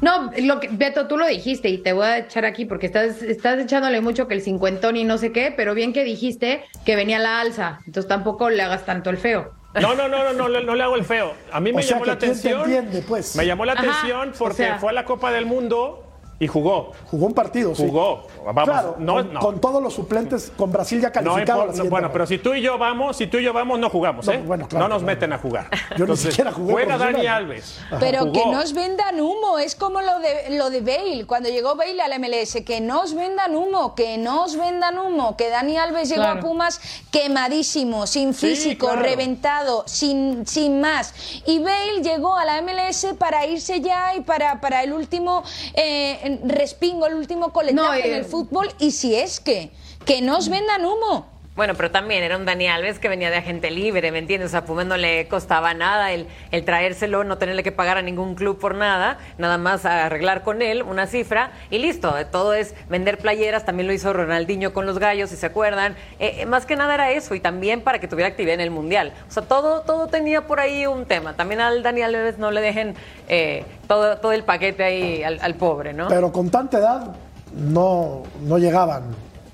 No, lo que, Beto, tú lo dijiste y te voy a echar aquí porque estás, estás echándole mucho que el cincuentón y no sé qué, pero bien que dijiste que venía la alza, entonces tampoco le hagas tanto el feo. No, no, no, no, no, le- no le hago el feo. A mí me O sea, llamó que la ¿quién te atención. entiende, pues? Me llamó la Ajá, atención o porque sea- fue a la Copa del Mundo y jugó. Jugó un partido, sí. Jugó. Vamos, Claro, no, con, no. con todos los suplentes, con Brasil ya No calificado. a la importa, siguiente bueno, pero si tú y yo vamos, si tú y yo vamos, no jugamos, No, ¿eh? bueno, claro no nos meten a jugar. Yo ni siquiera jugué Juega Dani. Alves. Pero Jugó. que no os vendan humo, es como lo de, lo de Bale, cuando llegó Bale al MLS, que no os vendan humo, que no os vendan humo, que Dani Alves llegó Claro. a Pumas quemadísimo, sin Sí, físico, claro. reventado, sin, sin más. Y Bale llegó a la MLS para irse ya y para, para el último eh, respingo, el último coletaje No, en el fútbol, y si es que, que no os vendan humo. Bueno, pero también era un Dani Alves que venía de agente libre, ¿me entiendes? O sea, Pumas no le costaba nada el, el traérselo, no tenerle que pagar a ningún club por nada, nada más arreglar con él una cifra y listo. Todo es vender playeras, también lo hizo Ronaldinho con los gallos, si se acuerdan. Eh, eh, más que nada era eso y también para que tuviera actividad en el Mundial. O sea, todo, todo tenía por ahí un tema. También al Dani Alves no le dejen eh, todo, todo el paquete ahí al, al pobre, ¿no? Pero con tanta edad no, no llegaban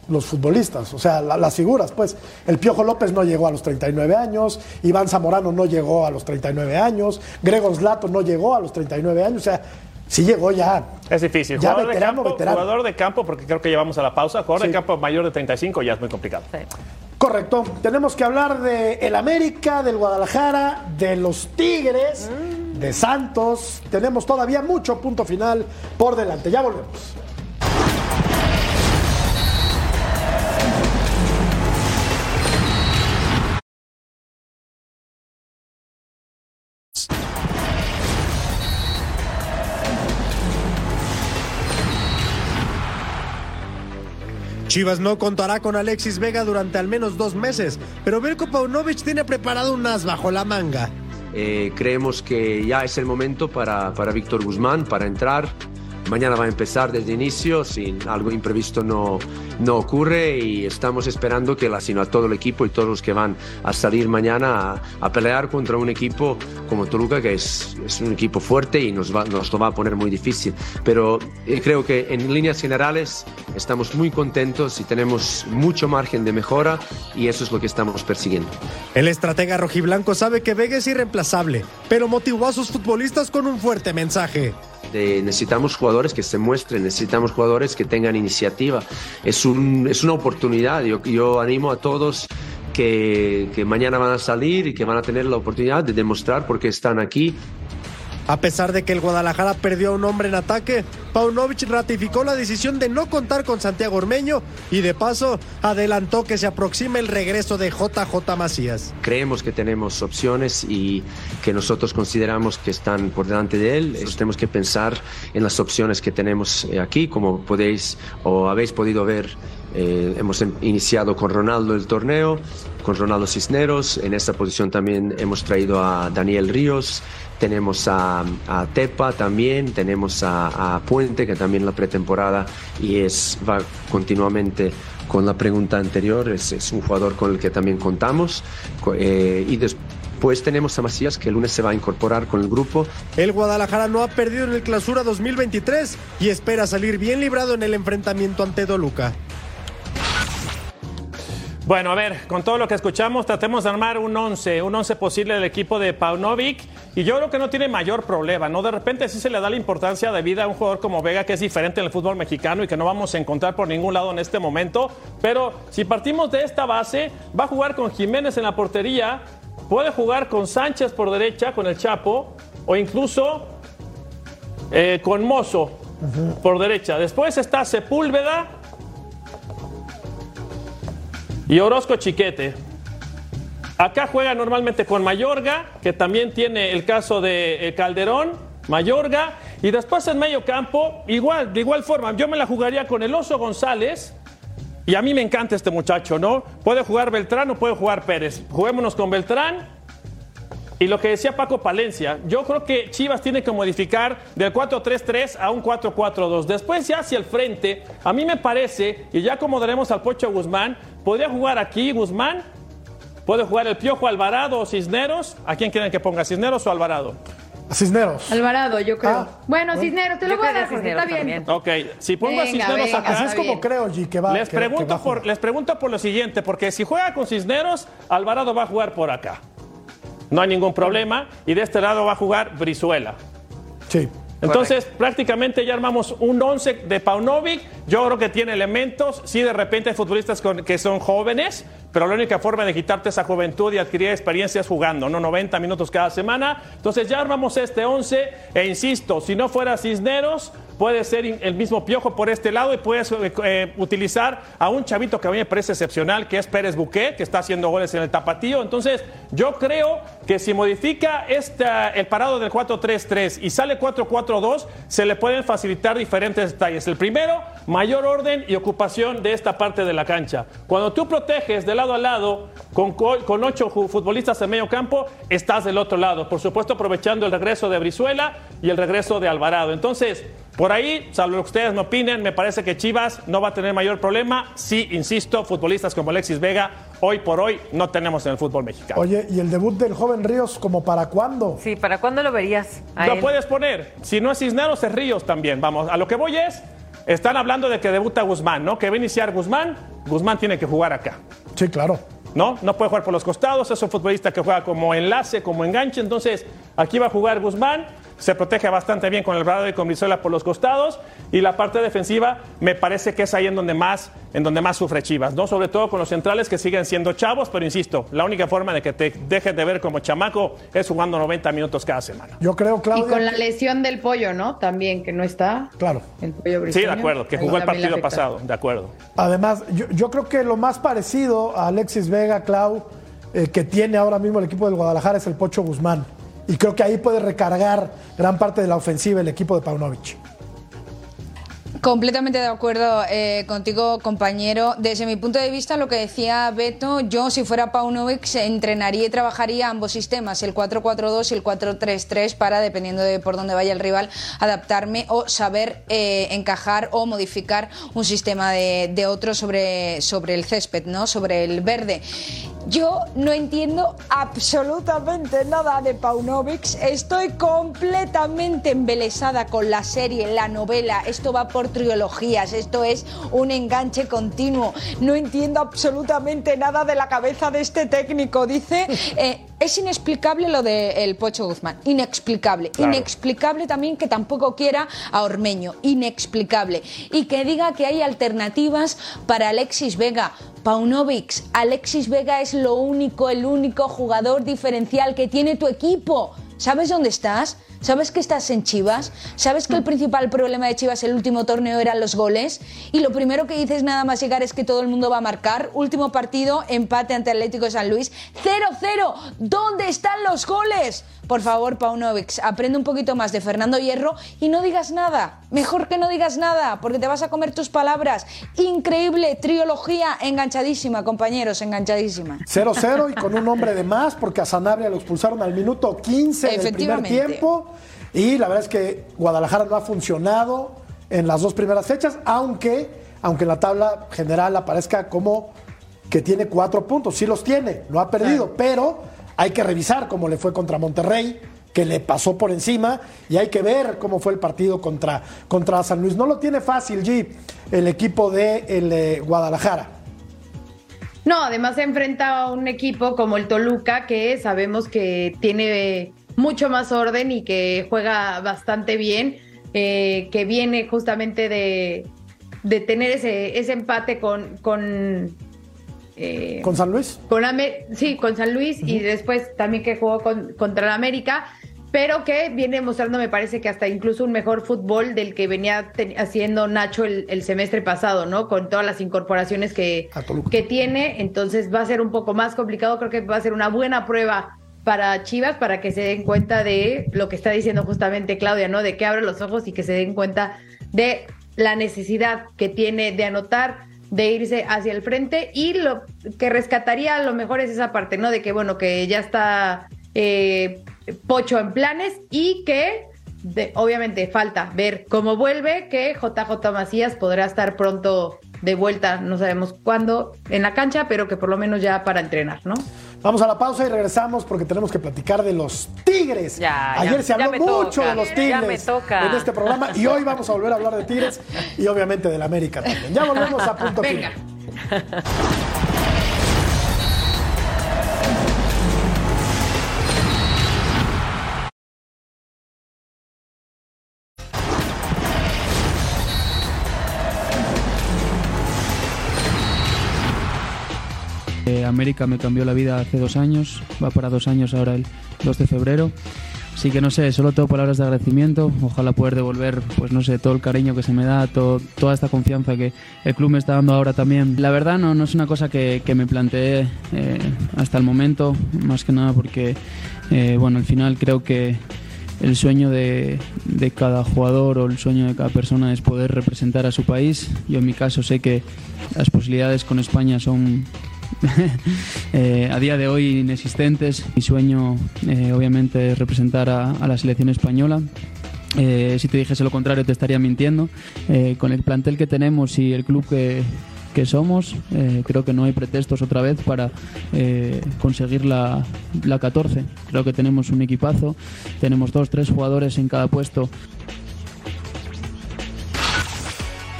los futbolistas, o sea, la- las figuras, pues. El Piojo López no llegó a los 39 años, Iván Zamorano no llegó a los 39 años, Gregor Slato no llegó a los 39 años, o sea, sí llegó ya. Es difícil. Ya jugador, veterano, de campo, veterano. jugador de campo, porque creo que llevamos a la pausa. Jugador Sí. de campo mayor de 35 ya es muy complicado. Sí. Correcto. Tenemos que hablar de el América, del Guadalajara, de los Tigres, de Santos. Tenemos todavía mucho punto final por delante. Ya volvemos. Chivas no contará con Alexis Vega durante al menos dos meses, pero Belko Paunovic tiene preparado un as bajo la manga. Eh, creemos que ya es el momento para, para Víctor Guzmán para entrar. Mañana va a empezar desde inicio, si algo imprevisto no, no ocurre y estamos esperando que la, sino a todo el equipo y todos los que van a salir mañana a, pelear contra un equipo como Toluca, que es, es un equipo fuerte y nos, va, nos lo va a poner muy difícil. Pero eh, creo que en líneas generales estamos muy contentos y tenemos mucho margen de mejora y eso es lo que estamos persiguiendo. El estratega rojiblanco sabe que Vega es irreemplazable, pero motivó a sus futbolistas con un fuerte mensaje. Necesitamos jugadores que se muestren, necesitamos jugadores que tengan iniciativa. Es, un, es una oportunidad. Yo, yo animo a todos que, que mañana van a salir y que van a tener la oportunidad de demostrar por qué están aquí. A pesar de que el Guadalajara perdió a un hombre en ataque, Paunovic ratificó la decisión de no contar con Santiago Ormeño y de paso adelantó que se aproxima el regreso de JJ Macías. Creemos que tenemos opciones y que nosotros consideramos que están por delante de él. Eso tenemos que pensar en las opciones que tenemos eh, aquí, como podéis o habéis podido ver. eh, hemos em- iniciado con Ronaldo el torneo, con Ronaldo Cisneros. En esta posición también hemos traído a Daniel Ríos. Tenemos a, a Tepa también, tenemos a, Puente, que también la pretemporada y es, va continuamente con la pregunta anterior, es, un jugador con el que también contamos. Co- eh, y después tenemos a Macías, que el lunes se va a incorporar con el grupo. El Guadalajara no ha perdido en el clausura 2023 y espera salir bien librado en el enfrentamiento ante Toluca. Bueno, a ver, con todo lo que escuchamos, tratemos de armar un 11, un 11 posible del equipo de Paunovic. Y yo creo que no tiene mayor problema, ¿no? De repente sí se le da la importancia de vida a un jugador como Vega, que es diferente en el fútbol mexicano y que no vamos a encontrar por ningún lado en este momento. Pero si partimos de esta base, va a jugar con Jiménez en la portería, puede jugar con Sánchez por derecha, con el Chapo, o incluso eh, con Mozo por derecha. Después está Sepúlveda y Orozco Chiquete. Acá juega normalmente con Mayorga, que también tiene el caso de eh, Calderón, Mayorga. Y después en medio campo, igual, de igual forma, yo me la jugaría con el Oso González. Y a mí me encanta este muchacho, ¿no? Puede jugar Beltrán o puede jugar Pérez. Juguémonos con Beltrán. Y lo que decía Paco Palencia, yo creo que Chivas tiene que modificar del 4-3-3 a un 4-4-2. Después ya hacia el frente, a mí me parece, y ya acomodaremos al Pocho Guzmán, podría jugar aquí Guzmán, puede jugar el Piojo Alvarado o Cisneros. ¿A quién quieren que ponga, Cisneros o Alvarado? Cisneros. Alvarado, yo creo. Ah, bueno, Cisneros, te lo voy a dar, Jorge, está bien. también. Ok, si pongo a Cisneros venga. acá... Así es como creo, G, que va. Les que- que va pregunto, a por, jugar. les pregunto por lo siguiente, porque si juega con Cisneros, Alvarado va a jugar por acá. No hay ningún problema. Y de este lado va a jugar Brizuela. Sí. Entonces, prácticamente ya armamos un 11 de Paunovic. Yo creo que tiene elementos. Sí, de repente hay futbolistas con- que son jóvenes, pero la única forma de quitarte esa juventud y adquirir experiencia es jugando, ¿no? 90 minutos cada semana. Entonces, ya armamos este 11. E insisto, si no fuera Cisneros, puede ser el mismo Piojo por este lado y puedes eh, eh, utilizar a un chavito que a mí me parece excepcional, que es Pérez Buquet, que está haciendo goles en el tapatío. Entonces, yo creo que si modifica esta, el parado del 4-3-3 y sale 4-4-2, se le pueden facilitar diferentes detalles. El primero, mayor orden y ocupación de esta parte de la cancha. Cuando tú proteges de lado a lado con, co- con ocho futbolistas en medio campo, estás del otro lado. Por supuesto, aprovechando el regreso de Brizuela y el regreso de Alvarado. Entonces, por ahí, salvo lo que ustedes me opinen, me parece que Chivas no va a tener mayor problema. Sí, insisto, futbolistas como Alexis Vega, hoy por hoy no tenemos en el fútbol mexicano. Oye, ¿y el debut del joven Ríos como para cuándo? Sí, ¿para cuándo lo verías? a Lo él? puedes poner. Si no es Cisneros, es Ríos también. Vamos, a lo que voy es, están hablando de que debuta Guzmán, ¿no? Que va a iniciar Guzmán, Guzmán tiene que jugar acá. Sí, claro. ¿No? No puede jugar por los costados, es un futbolista que juega como enlace, como enganche, entonces aquí va a jugar Guzmán, se protege bastante bien con el Brado y con Brizuela por los costados y la parte defensiva me parece que es ahí en donde más en donde más sufre Chivas, ¿no? Sobre todo con los centrales que siguen siendo chavos, pero insisto, la única forma de que te dejes de ver como chamaco es jugando 90 minutos cada semana. Yo creo, Y Claudia. con la lesión del pollo, ¿no? También, que no está. Claro. El pollo Sí, de acuerdo, que jugó el partido pasado, de acuerdo. Además, yo, yo creo que lo más parecido a Alexis Vega, Clau, eh, que tiene ahora mismo el equipo del Guadalajara es el Pocho Guzmán. Y creo que ahí puede recargar gran parte de la ofensiva el equipo de Paunovic. Completamente de acuerdo eh, contigo, compañero. Desde mi punto de vista, lo que decía Beto, yo si fuera Paunovic entrenaría y trabajaría ambos sistemas, el 4-4-2 y el 4-3-3, para, dependiendo de por dónde vaya el rival, adaptarme o saber eh, encajar o modificar un sistema de, de otro sobre, sobre el césped, ¿no? sobre el verde. Yo no entiendo absolutamente nada de Paunovic. Estoy completamente embelesada con la serie, la novela. Esto va por trilogías. Esto es un enganche continuo. No entiendo absolutamente nada de la cabeza de este técnico. Dice, eh, es inexplicable lo del Pocho Guzmán. Inexplicable. Claro. Inexplicable también que tampoco quiera a Ormeño. Inexplicable. Y que diga que hay alternativas para Alexis Vega. Paunovic, Alexis Vega es lo único, el único jugador diferencial que tiene tu equipo. ¿Sabes dónde estás? ¿Sabes que estás en Chivas? ¿Sabes que el principal problema de Chivas el último torneo eran los goles? Y lo primero que dices nada más llegar es que todo el mundo va a marcar. Último partido, empate ante Atlético de San Luis. 0-0. ¿Dónde están los goles? Por favor, Paunovic, aprende un poquito más de Fernando Hierro y no digas nada. Mejor que no digas nada, porque te vas a comer tus palabras. Increíble, trilogía enganchadísima, compañeros, enganchadísima. 0-0 y con un hombre de más, porque a Sanabria lo expulsaron al minuto 15 del primer tiempo. Y la verdad es que Guadalajara no ha funcionado en las dos primeras fechas, aunque, aunque en la tabla general aparezca como que tiene cuatro puntos. Sí los tiene, no ha perdido, pero hay que revisar cómo le fue contra Monterrey, que le pasó por encima, y hay que ver cómo fue el partido contra, contra San Luis. No lo tiene fácil, G, el equipo de el, eh, Guadalajara. No, además se enfrenta a un equipo como el Toluca, que sabemos que tiene mucho más orden y que juega bastante bien, eh, que viene justamente de, de tener ese, ese empate con... con eh, ¿Con San Luis? con Ame- sí, con San Luis y después también que jugó con- contra el América. pero que viene mostrando, me parece que hasta incluso un mejor fútbol del que venía haciendo Nacho el, semestre pasado, ¿no? Con todas las incorporaciones que, que tiene, entonces va a ser un poco más complicado, creo que va a ser una buena prueba para Chivas para que se den cuenta de lo que está diciendo justamente Claudia, ¿no? De que abre los ojos y que se den cuenta de la necesidad que tiene de anotar, de irse hacia el frente y lo que rescataría a lo mejor es esa parte, ¿no? De que, bueno, que ya está eh, Pocho en planes y que obviamente falta ver cómo vuelve, que JJ Macías podrá estar pronto de vuelta, no sabemos cuándo, en la cancha, pero que por lo menos ya para entrenar, ¿no? Vamos a la pausa y regresamos porque tenemos que platicar de los Tigres. Ayer se habló mucho de los Tigres en este programa y hoy vamos a volver a hablar de Tigres y obviamente del América también. Ya volvemos a punto final. América me cambió la vida hace dos años, va para dos años ahora el 2 de febrero. Así que no sé, solo tengo palabras de agradecimiento. Ojalá poder devolver, pues no sé, todo el cariño que se me da, toda esta confianza que el club me está dando ahora también. La verdad no, no es una cosa que, me planteé eh, hasta el momento, más que nada porque, eh, bueno, al final creo que el sueño de, de, cada jugador o el sueño de cada persona es poder representar a su país. Yo en mi caso sé que las posibilidades con España son Eh, a día de hoy inexistentes. Mi sueño, eh, obviamente, es representar a, la selección española. Eh, si te dijese lo contrario, te estaría mintiendo. con el plantel que tenemos y el club que, que somos, creo que no hay pretextos otra vez para conseguir la, la 14. Creo que tenemos un equipazo, tenemos dos, tres jugadores en cada puesto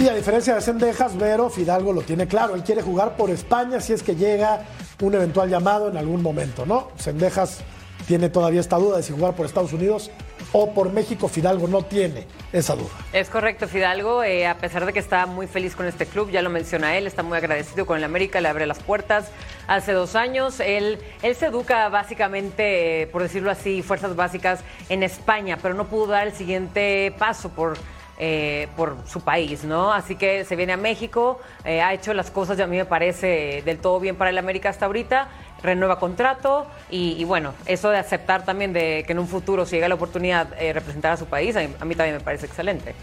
Y a diferencia de Sendejas, Vero Fidalgo lo tiene claro. Él quiere jugar por España si es que llega un eventual llamado en algún momento, ¿no? Sendejas tiene todavía esta duda de si jugar por Estados Unidos o por México. Fidalgo no tiene esa duda. Es correcto, Fidalgo, eh, a pesar de que está muy feliz con este club, ya lo menciona él, está muy agradecido con el América, le abre las puertas hace dos años. Él, él se educa básicamente, eh, por decirlo así, fuerzas básicas en España, pero no pudo dar el siguiente paso por eh, por su país, ¿no? Así que se viene a México, eh, ha hecho las cosas, y a mí me parece del todo bien para el América hasta ahorita, renueva contrato y, bueno, eso de aceptar también de que en un futuro si llega la oportunidad de representar a su país, a mí, también me parece excelente.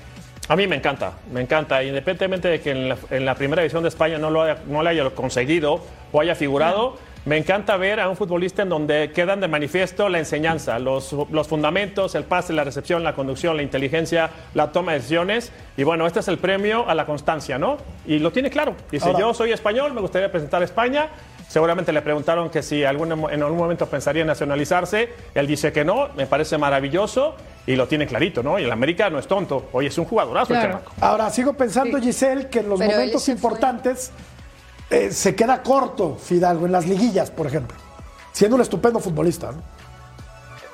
A mí me encanta, me encanta, independientemente de que en la, primera división de España no lo haya, no haya conseguido o haya figurado. Me encanta ver a un futbolista en donde quedan de manifiesto la enseñanza, los, fundamentos, el pase, la recepción, la conducción, la inteligencia, la toma de decisiones. Y bueno, este es el premio a la constancia, ¿no? Y lo tiene claro. Dice, yo soy español, me gustaría presentar a España. Seguramente le preguntaron que si algún, en algún momento pensaría en nacionalizarse. Él dice que no, me parece maravilloso y lo tiene clarito, ¿no? Y el América no es tonto. Hoy es un jugadorazo el chamaco. Ahora, sigo pensando, Giselle, que en los momentos importantes eh, se queda corto Fidalgo en las liguillas, por ejemplo, siendo un estupendo futbolista.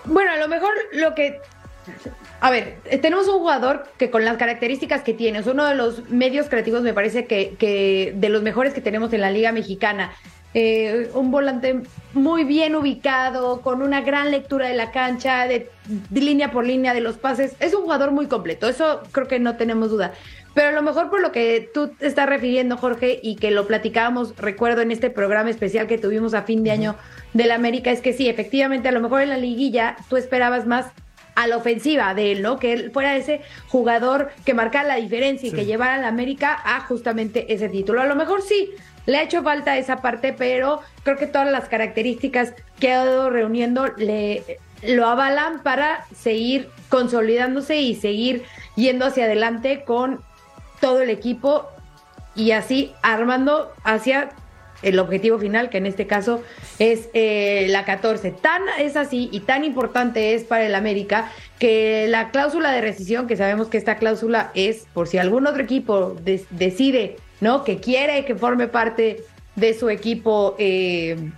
Bueno, a lo mejor lo que... A ver, eh, tenemos un jugador que con las características que tiene, es uno de los medios creativos, me parece que, que de los mejores que tenemos en la Liga Mexicana. Eh, un volante muy bien ubicado, con una gran lectura de la cancha, de, línea por línea de los pases. Es un jugador muy completo, eso creo que no tenemos duda. Pero a lo mejor por lo que tú te estás refiriendo, Jorge, y que lo platicábamos, recuerdo en este programa especial que tuvimos a fin de año del América, es que sí, efectivamente, a lo mejor en la liguilla tú esperabas más a la ofensiva de él, ¿no? Que él fuera ese jugador que marcara la diferencia y que llevara a la América a justamente ese título. A lo mejor sí, le ha hecho falta esa parte, pero creo que todas las características que ha ido reuniendo le lo avalan para seguir consolidándose y seguir yendo hacia adelante con todo el equipo y así armando hacia el objetivo final, que en este caso es eh, la 14. Tan es así y tan importante es para el América que la cláusula de rescisión, que sabemos que esta cláusula es por si algún otro equipo decide ¿no? Que quiere que forme parte de su equipo eh,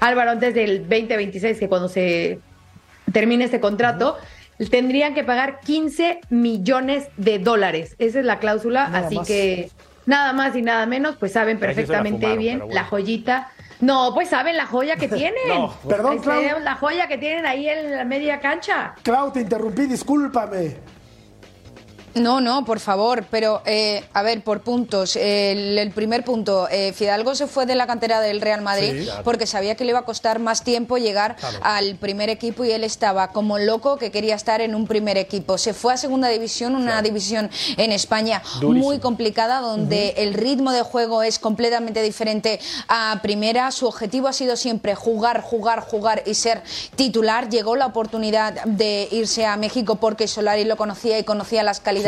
Álvaro antes del 2026, que cuando se termine este contrato, tendrían que pagar 15 millones de dólares. Esa es la cláusula, así que nada más y nada menos, pues saben perfectamente bien la joyita No, pues saben la joya que tienen. No. Perdón, Clau. La joya que tienen ahí en la media cancha. Clau, te interrumpí, discúlpame. No, no, por favor, pero eh, a ver, por puntos. El, el primer punto, eh, Fidalgo se fue de la cantera del Real Madrid Sí, claro. porque sabía que le iba a costar más tiempo llegar al primer equipo y él estaba como loco que quería estar en un primer equipo. Se fue a segunda división, una división en España muy complicada donde el ritmo de juego es completamente diferente a primera. Su objetivo ha sido siempre jugar, jugar, jugar y ser titular. Llegó la oportunidad de irse a México porque Solari lo conocía y conocía las calidades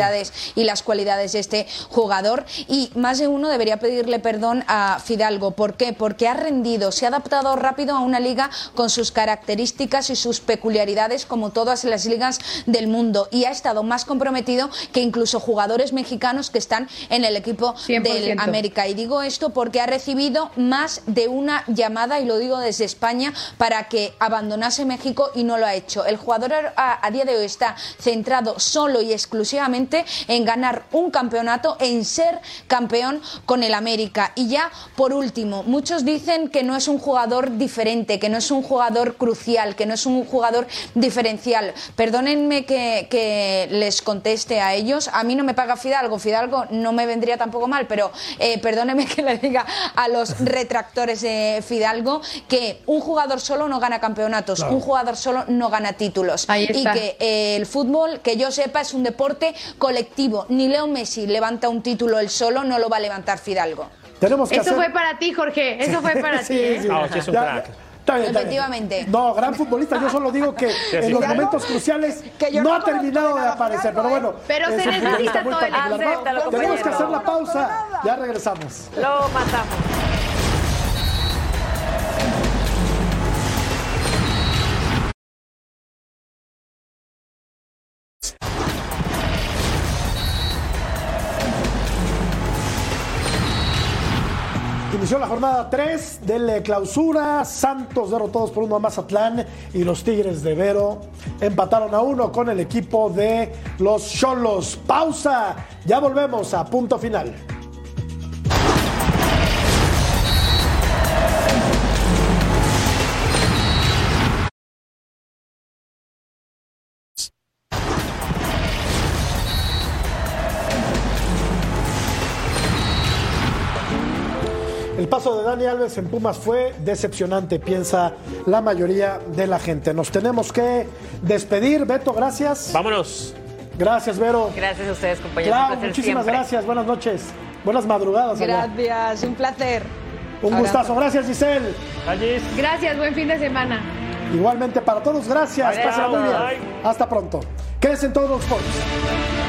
y las cualidades de este jugador. Y más de uno debería pedirle perdón a Fidalgo. ¿Por qué? Porque ha rendido, se ha adaptado rápido a una liga con sus características y sus peculiaridades como todas las ligas del mundo y ha estado más comprometido que incluso jugadores mexicanos que están en el equipo 100%. del América. Y digo esto porque ha recibido más de una llamada, y lo digo desde España, para que abandonase México y no lo ha hecho. El jugador a, a día de hoy está centrado solo y exclusivamente en ganar un campeonato, en ser campeón con el América. Y ya, por último, muchos dicen que no es un jugador diferente, que no es un jugador crucial, que no es un jugador diferencial. Perdónenme que, que les conteste a ellos. A mí no me paga Fidalgo. Fidalgo no me vendría tampoco mal, pero eh, perdónenme que le diga a los retractores de Fidalgo que un jugador solo no gana campeonatos, un jugador solo no gana títulos. Ahí y que eh, el fútbol, que yo sepa, es un deporte colectivo. Ni Leo Messi levanta un título él solo, no lo va a levantar Fidalgo. Tenemos que Eso hacer... fue para ti, Jorge. Eso fue para Sí, ti. ¿eh? sí. No, sí es un Ya, crack. está bien, está bien. Efectivamente. No, gran futbolista. Yo solo digo que en los momentos cruciales Que yo no no ha terminado de aparecer. Pero bueno, Pero se necesita todo el Tenemos que hacer la pausa. Ya regresamos. Lo matamos. Jornada 3 de la clausura. Santos derrotados por uno a Mazatlán y los Tigres de Vero empataron a uno con el equipo de los Cholos. Pausa. Ya volvemos a punto final. El paso de Dani Alves en Pumas fue decepcionante, piensa la mayoría de la gente. Nos tenemos que despedir. Beto, gracias. Vámonos. Gracias, Vero. Gracias a ustedes, compañeros. Placer muchísimas siempre. gracias. Buenas noches. Buenas madrugadas. allá. Gracias, un placer. Un Abrazo. gustazo. Gracias, Giselle. Allí. Gracias, buen fin de semana. Igualmente para todos, gracias. Pásenla muy bien. bye. Hasta pronto. Quédense en todos los sports.